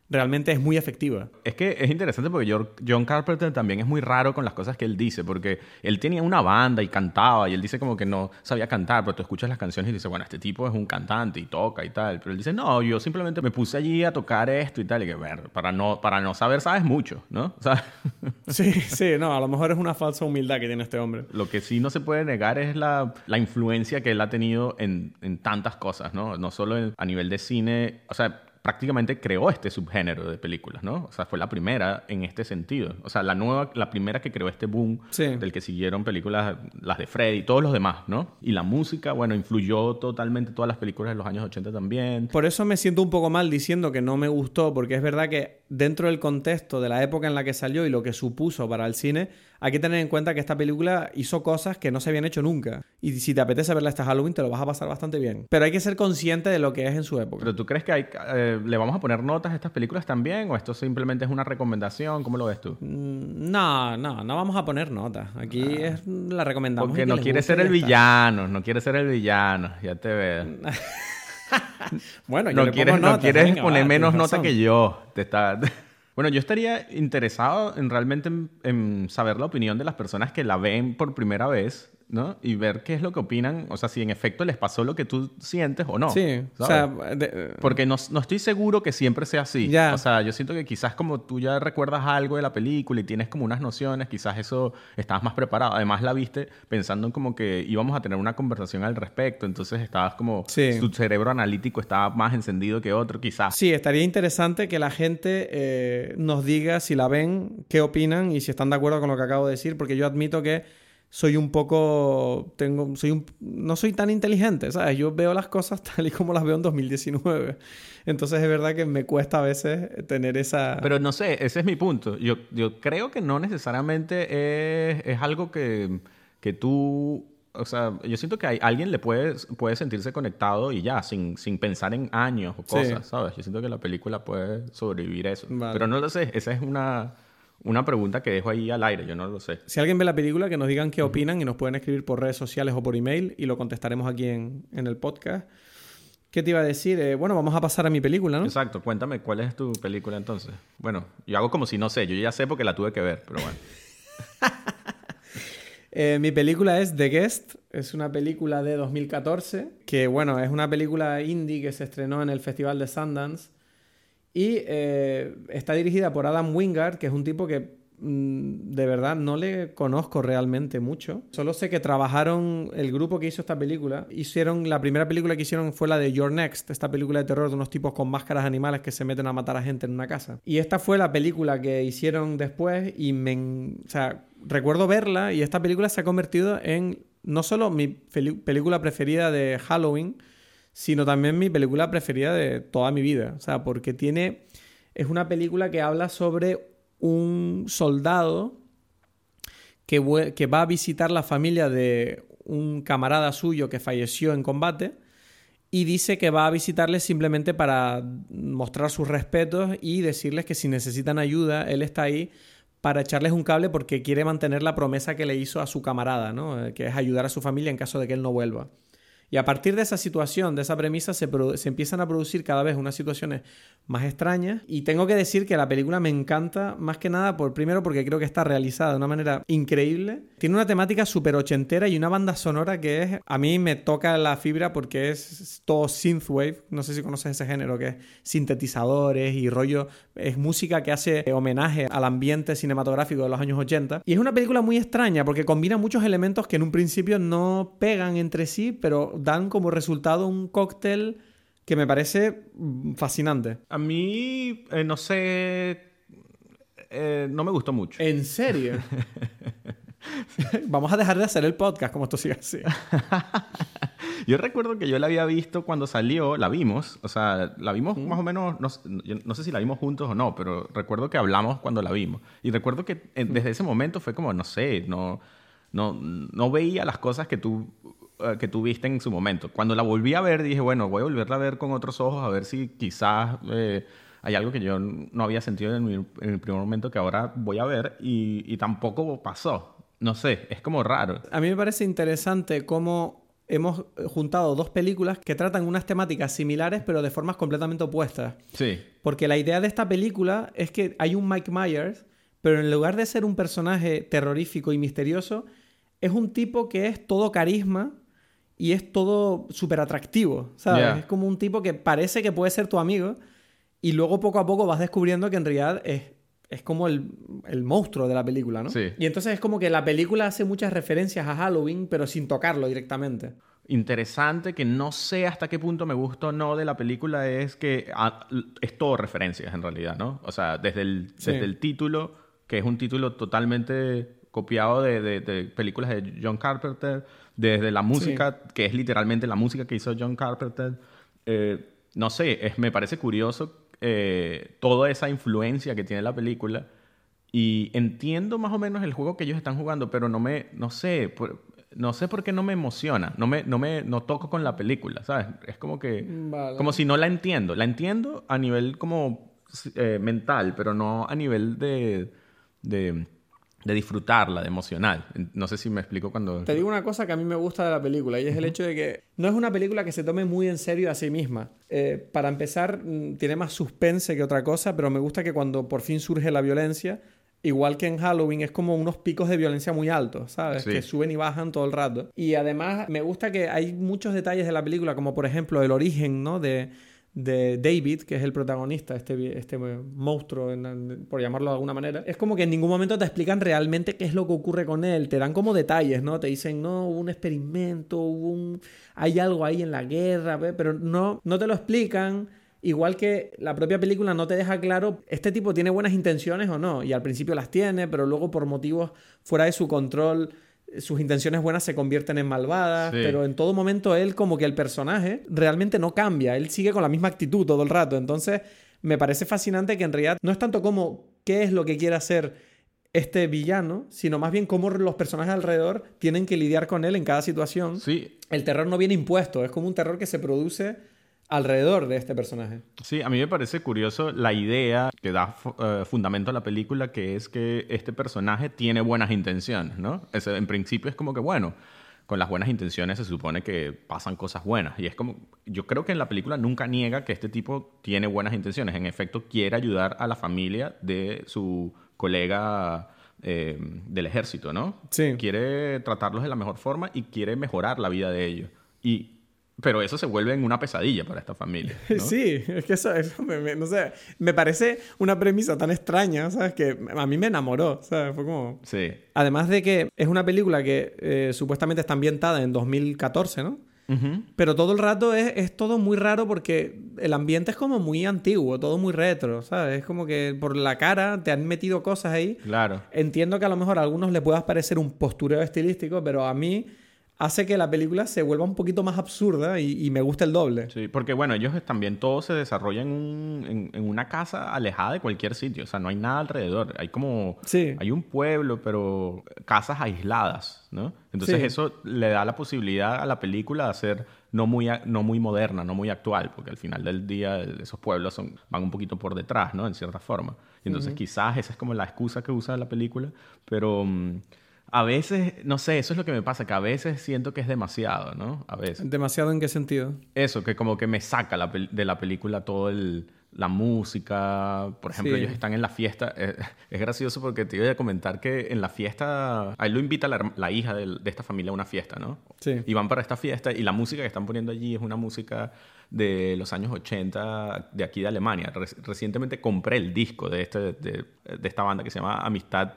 realmente es muy efectiva. Es que es interesante porque John Carpenter también es muy raro con las cosas que él dice, porque él tenía una banda y cantaba, y él dice como que no sabía cantar, pero tú escuchas las canciones y dices, bueno, este tipo es un cantante y toca y tal, pero él dice, no, yo simplemente me puse allí a tocar esto y tal, y que, ver, para no, para no saber sabes mucho, ¿no? Sí, sí, no, a lo mejor es una falsa humildad que tiene este hombre. lo que sí no se puede negar es la, la influencia que él ha tenido en, en tantas cosas, ¿no? No solo en- a nivel de cine, o sea, prácticamente creó este subgénero de películas, ¿no? O sea, fue la primera en este sentido. O sea, la nueva, la primera que creó este boom Sí. del que siguieron películas, las de Freddy y todos los demás, ¿no? Y la música, bueno, influyó totalmente todas las películas de los años 80 también. Por eso me siento un poco mal diciendo que no me gustó, porque es verdad que dentro del contexto de la época en la que salió y lo que supuso para el cine, hay que tener en cuenta que esta película hizo cosas que no se habían hecho nunca. Y si te apetece verla este Halloween, te lo vas a pasar bastante bien. Pero hay que ser consciente de lo que es en su época. Pero tú crees que hay, eh, le vamos a poner notas a estas películas también o esto simplemente es una recomendación? ¿Cómo lo ves tú? Mm, No, no, no vamos a poner notas. Aquí es la recomendamos. Porque que no quiere ser el villano, no quiere ser el villano, ya te veo. Bueno, yo no le quieres, pongo no notas, quieres venga, poner va, menos nota razón. que yo. Te está... Bueno, yo estaría interesado en realmente en, en saber la opinión de las personas que la ven por primera vez, ¿no? Y ver qué es lo que opinan, o sea, si en efecto les pasó lo que tú sientes o no. Sí, o sea, de- Porque no, no estoy seguro que siempre sea así. Ya. O sea, yo siento que quizás como tú ya recuerdas algo de la película y tienes como unas nociones, quizás eso estabas más preparado. Además la viste pensando en como que íbamos a tener una conversación al respecto, entonces estabas como... Sí. Tu cerebro analítico estaba más encendido que otro, quizás. Sí, estaría interesante que la gente eh, nos diga si la ven, qué opinan y si están de acuerdo con lo que acabo de decir, porque yo admito que soy un poco, tengo, soy un, no soy tan inteligente, ¿sabes? Yo veo las cosas tal y como las veo en 2019. Entonces es verdad que me cuesta a veces tener esa... Pero no sé, ese es mi punto. Yo, yo creo que no necesariamente es, es algo que, que tú... O sea, yo siento que hay, alguien le puede, puede sentirse conectado y ya, sin, sin pensar en años o Sí. cosas, ¿sabes? Yo siento que la película puede sobrevivir eso. Vale. Pero no lo sé, esa es una, una pregunta que dejo ahí al aire, yo no lo sé. Si alguien ve la película, que nos digan qué opinan y nos pueden escribir por redes sociales o por email y lo contestaremos aquí en, en el podcast. ¿Qué te iba a decir? Eh, bueno, vamos a pasar a mi película, ¿no? Exacto, cuéntame cuál es tu película entonces. Bueno, yo hago como si no sé, yo ya sé porque la tuve que ver, pero bueno. Eh, mi película es The Guest, es una película de 2014, que bueno, es una película indie que se estrenó en el Festival de Sundance y eh, está dirigida por Adam Wingard, que es un tipo que mm, de verdad no le conozco realmente mucho. Solo sé que trabajaron, el grupo que hizo esta película, hicieron, la primera película que hicieron fue la de Your Next, esta película de terror de unos tipos con máscaras animales que se meten a matar a gente en una casa. Y esta fue la película que hicieron después y me... O sea, recuerdo verla y esta película se ha convertido en no solo mi película preferida de Halloween, sino también mi película preferida de toda mi vida. O sea, porque tiene. Es una película que habla sobre un soldado que, que va a visitar la familia de un camarada suyo que falleció en combate y dice que va a visitarles simplemente para mostrar sus respetos y decirles que si necesitan ayuda, él está ahí para echarles un cable porque quiere mantener la promesa que le hizo a su camarada, ¿no? Eh, que es ayudar a su familia en caso de que él no vuelva. Y a partir de esa situación, de esa premisa, se, se, empiezan a producir cada vez unas situaciones más extrañas. Y tengo que decir que la película me encanta, más que nada, por, primero porque creo que está realizada de una manera increíble. Tiene una temática súper ochentera y una banda sonora que es, a mí me toca la fibra porque es todo synthwave. No sé si conoces ese género, que es sintetizadores y rollo. Es música que hace homenaje al ambiente cinematográfico de los años 80. Y es una película muy extraña porque combina muchos elementos que en un principio no pegan entre sí, pero dan como resultado un cóctel que me parece mm, fascinante. A mí, eh, no sé, eh, no me gustó mucho. ¿En serio? Vamos a dejar de hacer el podcast como esto sigue así. yo recuerdo que yo la había visto cuando salió, la vimos, o sea, la vimos más o menos, no, no, sé si la vimos juntos o no, pero recuerdo que hablamos cuando la vimos. Y recuerdo que eh, desde ese momento fue como, no sé, no, no, no veía las cosas que tú eh, que tuviste en su momento. Cuando la volví a ver, dije, bueno, voy a volverla a ver con otros ojos, a ver si quizás eh, hay algo que yo no había sentido en, el primer momento que ahora voy a ver y, tampoco pasó. No sé, es como raro. A mí me parece interesante cómo hemos juntado dos películas que tratan unas temáticas similares pero de formas completamente opuestas. Sí. Porque la idea de esta película es que hay un Mike Myers, pero en lugar de ser un personaje terrorífico y misterioso, es un tipo que es todo carisma y es todo súper atractivo, ¿sabes? Es como un tipo que parece que puede ser tu amigo y luego poco a poco vas descubriendo que en realidad es, es como el, el, monstruo de la película, ¿no? Sí. Y entonces es como que la película hace muchas referencias a Halloween, pero sin tocarlo directamente. Interesante que no sé hasta qué punto me gusta o no de la película es que ah, es todo referencias en realidad, ¿no? O sea, desde el, desde el título, que es un título totalmente copiado de, de, de películas de John Carpenter, desde la música, que es literalmente la música que hizo John Carpenter. Eh, no sé, es, me parece curioso eh, toda esa influencia que tiene la película. Y entiendo más o menos el juego que ellos están jugando, pero no me, no sé, no sé por qué no me emociona, no me, no me, no toco con la película, ¿sabes? Es como que, como si no la entiendo. La entiendo a nivel como eh, mental, pero no a nivel de, de de disfrutarla, de emocional. No sé si me explico cuando... Te digo una cosa que a mí me gusta de la película y es el hecho de que no es una película que se tome muy en serio a sí misma. Eh, para empezar, mm, tiene más suspense que otra cosa, pero me gusta que cuando por fin surge la violencia, igual que en Halloween, es como unos picos de violencia muy altos, ¿sabes? Que suben y bajan todo el rato. Y además me gusta que hay muchos detalles de la película, como por ejemplo el origen, ¿no? De de David, que es el protagonista, este, este monstruo, por llamarlo de alguna manera, es como que en ningún momento te explican realmente qué es lo que ocurre con él. Te dan como detalles, ¿no? Te dicen, no, hubo un experimento, hubo un... hay algo ahí en la guerra, pero no, no te lo explican. Igual que la propia película no te deja claro, este tipo tiene buenas intenciones o no. Y al principio las tiene, pero luego por motivos fuera de su control sus intenciones buenas se convierten en malvadas, pero en todo momento él como que el personaje realmente no cambia, él sigue con la misma actitud todo el rato, entonces me parece fascinante que en realidad no es tanto como qué es lo que quiere hacer este villano, sino más bien cómo los personajes alrededor tienen que lidiar con él en cada situación. Sí. El terror no viene impuesto, es como un terror que se produce alrededor de este personaje. Sí, a mí me parece curioso la idea que da eh, fundamento a la película, que es que este personaje tiene buenas intenciones, ¿no? en principio es como que, bueno, con las buenas intenciones se supone que pasan cosas buenas. Y es como, yo creo que en la película nunca niega que este tipo tiene buenas intenciones. En efecto, quiere ayudar a la familia de su colega eh, del ejército, ¿no? Sí. Quiere tratarlos de la mejor forma y quiere mejorar la vida de ellos. Y pero eso se vuelve en una pesadilla para esta familia. ¿no? Sí, es que eso, eso me, me- no sé, me parece una premisa tan extraña, ¿sabes? Que a mí me enamoró, ¿sabes? Fue como... Sí. Además de que es una película que eh, supuestamente está ambientada en 2014, ¿no? Pero todo el rato es, es todo muy raro porque el ambiente es como muy antiguo, todo muy retro, ¿sabes? Es como que por la cara te han metido cosas ahí. Claro. Entiendo que a lo mejor a algunos les pueda parecer un postureo estilístico, pero a mí hace que la película se vuelva un poquito más absurda y, y me gusta el doble. Sí, porque bueno, ellos también todo se desarrolla en, un- en- en una casa alejada de cualquier sitio, o sea, no hay nada alrededor, hay como, Sí. hay un pueblo, pero casas aisladas, ¿no? Entonces Sí. eso le da la posibilidad a la película de ser no muy, no muy moderna, no muy actual, porque al final del día esos pueblos son, van un poquito por detrás, ¿no? En cierta forma. Y entonces quizás esa es como la excusa que usa la película, pero... mm, a veces, no sé, eso es lo que me pasa, que a veces siento que es demasiado, ¿no? A veces. ¿Demasiado en qué sentido? Eso, que como que me saca la de la película todo el... La música, por ejemplo, Sí. ellos están en la fiesta. es gracioso porque te iba a comentar que en la fiesta, a él lo invita la, hija de, esta familia a una fiesta, ¿no? Sí. Y van para esta fiesta y la música que están poniendo allí es una música de los años 80 de aquí de Alemania. Re- recientemente compré el disco de, este, de, de esta banda que se llama Amistad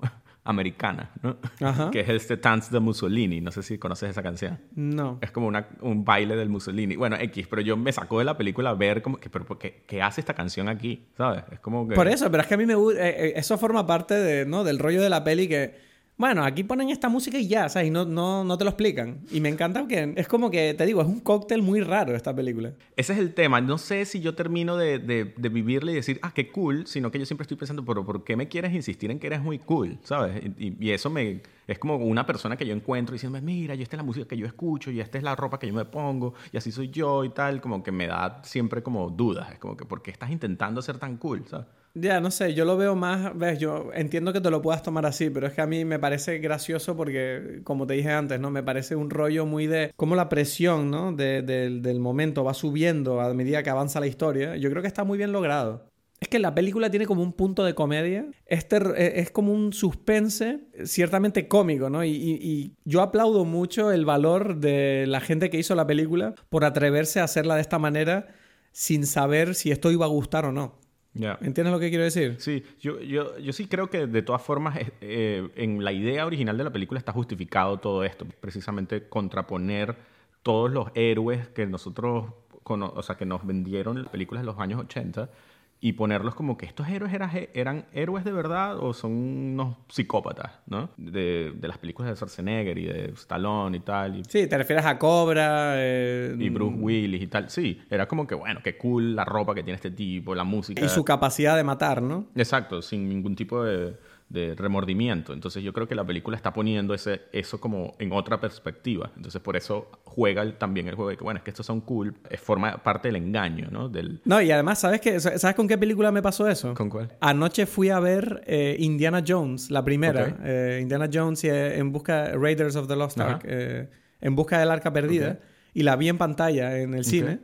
Alemano-Americana, ¿no? Ajá. que es este Tanz de Mussolini. No sé si conoces esa canción. No. Es como una- un baile del Mussolini. Bueno, X, pero yo me sacó de la película ver como que, pero ¿por qué, qué hace esta canción aquí? ¿Sabes? Es como que... Por eso, pero es que a mí me gusta. eso forma parte de, ¿no? del rollo de la peli que. Bueno, aquí ponen esta música y ya, ¿sabes? Y no, no, no te lo explican. Y me encanta que es como que, te digo, es un cóctel muy raro esta película. Ese es el tema. No sé si yo termino de, de, de vivirle y decir, ah, qué cool, sino que yo siempre estoy pensando, ¿por qué me quieres insistir en que eres muy cool? ¿Sabes? Y, eso me, es como una persona que yo encuentro diciendo, mira, y esta es la música que yo escucho, y esta es la ropa que yo me pongo, y así soy yo y tal. Como que me da siempre como dudas. Es como que, ¿por qué estás intentando ser tan cool? ¿Sabes? Ya, no sé, yo lo veo más, ves, yo entiendo que te lo puedas tomar así, pero es que a mí me parece gracioso porque, como te dije antes, ¿no? Me parece un rollo muy de cómo la presión, ¿no? De- del- momento va subiendo a medida que avanza la historia. Yo creo que está muy bien logrado. Es que la película tiene como un punto de comedia. Este es como un suspense ciertamente cómico, ¿no? Y yo aplaudo mucho el valor de la gente que hizo la película por atreverse a hacerla de esta manera sin saber si esto iba a gustar o no. Ya. ¿Entiendes lo que quiero decir? Sí, yo, yo, yo sí creo que de todas formas eh, eh, en la idea original de la película está justificado todo esto, precisamente contraponer todos los héroes que nosotros, o sea, que nos vendieron las películas de los años 80 y ponerlos como que estos héroes eran, eran héroes de verdad o son unos psicópatas, ¿no? De, de las películas de Schwarzenegger y de Stallone y tal. Y, Sí, te refieres a Cobra. eh, y Bruce Willis y tal. Sí, era como que, bueno, qué cool la ropa que tiene este tipo, la música. Y su capacidad de matar, ¿no? Exacto, sin ningún tipo de, de remordimiento. Entonces yo creo que la película está poniendo ese, eso como en otra perspectiva. Entonces por eso juega el- también el juego de que, bueno, es que estos son cool, es forma parte del engaño, ¿no? Del... No, y además, ¿sabes qué? ¿Sabes con qué película me pasó eso? ¿Con cuál? Anoche fui a ver eh, Indiana Jones, la primera. Ok. Eh, Indiana Jones y, eh, en busca Raiders of the Lost. Ark. eh, en busca del arca perdida. Ok. Y la vi en pantalla en el cine.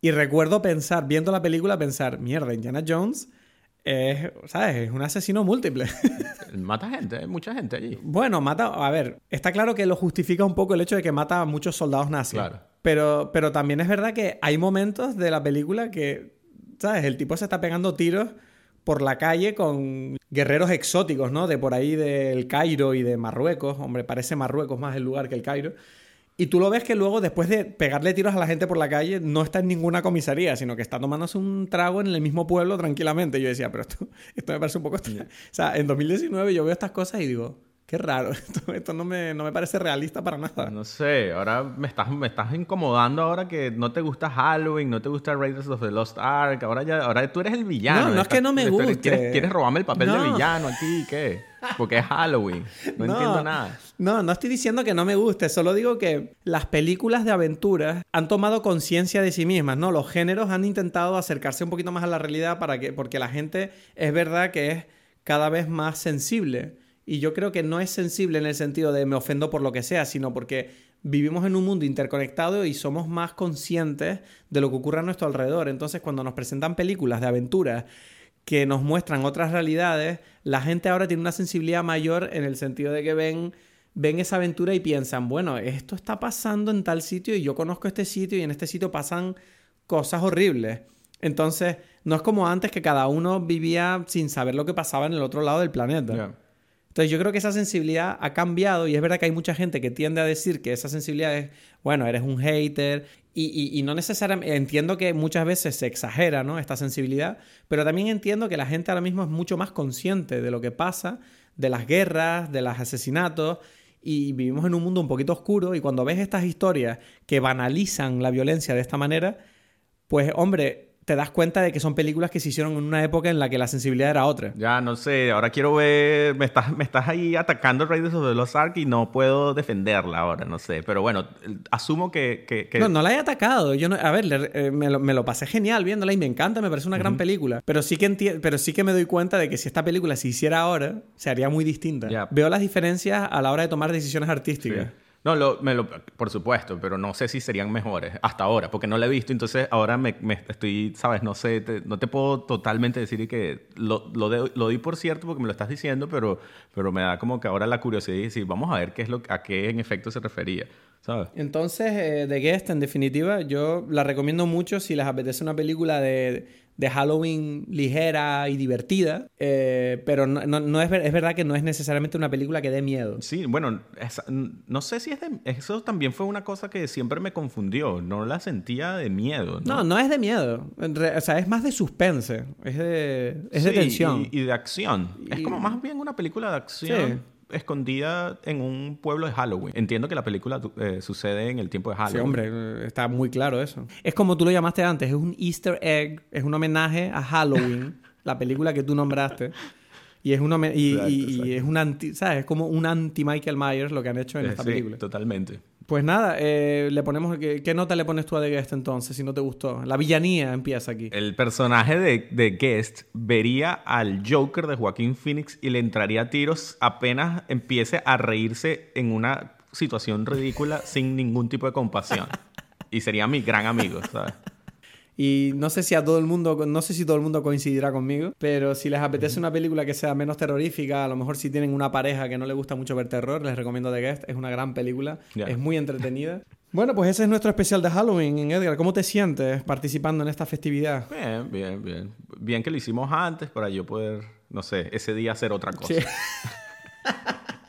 Y recuerdo pensar, viendo la película, pensar, mierda, Indiana Jones es, ¿sabes? Es un asesino múltiple. Mata gente, mucha gente allí. Bueno, mata. A ver, está claro que lo justifica un poco el hecho de que mata a muchos soldados nazis. Claro. Pero, pero también es verdad que hay momentos de la película que, ¿sabes? El tipo se está pegando tiros por la calle con guerreros exóticos, ¿no? De por ahí del Cairo y de Marruecos. Hombre, parece Marruecos más el lugar que el Cairo. Y tú lo ves que luego, después de pegarle tiros a la gente por la calle, no está en ninguna comisaría, sino que está tomándose un trago en el mismo pueblo tranquilamente. Y yo decía, pero esto, esto me parece un poco extraño. O sea, en 2019 yo veo estas cosas y digo, qué raro, esto, esto no, me, no me parece realista para nada. No sé, ahora me estás, me estás incomodando ahora que no te gusta Halloween, no te gusta Raiders of the Lost Ark, ahora ya, ahora tú eres el villano. No, no es que no me Estás- guste. ¿Quieres, quieres robarme el papel de No. villano aquí? ¿Qué? Porque es Halloween. No, entiendo nada. No, no estoy diciendo que no me guste, solo digo que las películas de aventuras han tomado conciencia de sí mismas, ¿no? Los géneros han intentado acercarse un poquito más a la realidad para que, porque la gente es verdad que es cada vez más sensible Y yo creo que no es sensible en el sentido de me ofendo por lo que sea, sino porque vivimos en un mundo interconectado y somos más conscientes de lo que ocurre a nuestro alrededor. Entonces, cuando nos presentan películas de aventuras que nos muestran otras realidades, la gente ahora tiene una sensibilidad mayor en el sentido de que ven ven esa aventura y piensan, bueno, esto está pasando en tal sitio y yo conozco este sitio y en este sitio pasan cosas horribles. Entonces, no es como antes que cada uno vivía sin saber lo que pasaba en el otro lado del planeta. Entonces yo creo que esa sensibilidad ha cambiado y es verdad que hay mucha gente que tiende a decir que esa sensibilidad es, bueno, eres un hater y, no necesariamente, entiendo que muchas veces se exagera, ¿no? Esta sensibilidad, pero también entiendo que la gente ahora mismo es mucho más consciente de lo que pasa, de las guerras, de los asesinatos y vivimos en un mundo un poquito oscuro y cuando ves estas historias que banalizan la violencia de esta manera, pues hombre, te das cuenta de que son películas que se hicieron en una época en la que la sensibilidad era otra. Ya, no sé, ahora quiero ver, me estás, me estás ahí atacando Raiders of the Lost Ark y no puedo defenderla ahora, no sé, pero bueno, asumo que... que, No, no la he atacado, yo no, a ver, eh, me, lo, pasé genial viéndola y me encanta, me parece una gran película, pero sí, que pero sí que me doy cuenta de que si esta película se hiciera ahora, se haría muy distinta. Veo las diferencias a la hora de tomar decisiones artísticas. No, lo, me lo, por supuesto, pero no sé si serían mejores hasta ahora, porque no la he visto, entonces ahora me, me estoy, sabes, no sé, no te puedo totalmente decir que lo, lo, lo, di por cierto porque me lo estás diciendo, pero, pero me da como que ahora la curiosidad y decir, vamos a ver qué es lo, a qué en efecto se refería, ¿sabes? Entonces, eh, The Guest, en definitiva, yo la recomiendo mucho si les apetece una película de de Halloween ligera y divertida, eh, pero no, no, es, es, verdad que no es necesariamente una película que dé miedo. Sí, bueno, no sé si es de... Eso también fue una cosa que siempre me confundió, no la sentía de miedo. No, no, es de miedo, o sea, es más de suspense, es de, es de tensión. Y, de acción. Es como más bien una película de acción escondida en un pueblo de Halloween. Entiendo que la película eh, sucede en el tiempo de Halloween. Sí, hombre, está muy claro eso. Es como tú lo llamaste antes, es un Easter egg, es un homenaje a Halloween, la película que tú nombraste. Y es, un y, es un anti, ¿sabes? Es como un anti Michael Myers lo que han hecho en eh, esta película. Totalmente. Pues nada, eh, le ponemos. ¿qué, nota le pones tú a The Guest entonces, si no te gustó? La villanía empieza aquí. El personaje de, de Guest vería al Joker de Joaquín Phoenix y le entraría a tiros apenas empiece a reírse en una situación ridícula sin ningún tipo de compasión. y sería mi gran amigo, ¿sabes? Y no sé si a todo el mundo, no sé si todo el mundo coincidirá conmigo, pero si les apetece una película que sea menos terrorífica, a lo mejor si tienen una pareja que no le gusta mucho ver terror, les recomiendo The Guest, es una gran película, es muy entretenida. Bueno, pues ese es nuestro especial de Halloween, Edgar. ¿Cómo te sientes participando en esta festividad? Bien, bien, bien. Bien que lo hicimos antes para yo poder, no sé, ese día hacer otra cosa. Sí.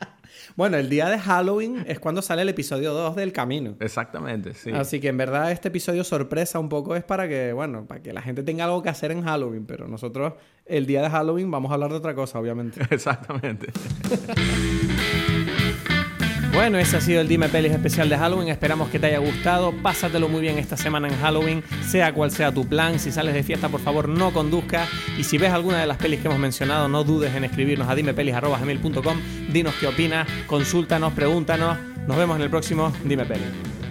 Bueno, el día de Halloween es cuando sale el episodio 2 del Camino. Exactamente, sí. Así que en verdad este episodio sorpresa un poco es para que, bueno, para que la gente tenga algo que hacer en Halloween, pero nosotros el día de Halloween vamos a hablar de otra cosa, obviamente. Exactamente. Bueno, ese ha sido el Dime Pelis especial de Halloween. Esperamos que te haya gustado. Pásatelo muy bien esta semana en Halloween, sea cual sea tu plan. Si sales de fiesta, por favor, no conduzcas. Y si ves alguna de las pelis que hemos mencionado, no dudes en escribirnos a dimepelis.com. Dinos qué opinas, consúltanos, pregúntanos. Nos vemos en el próximo Dime Pelis.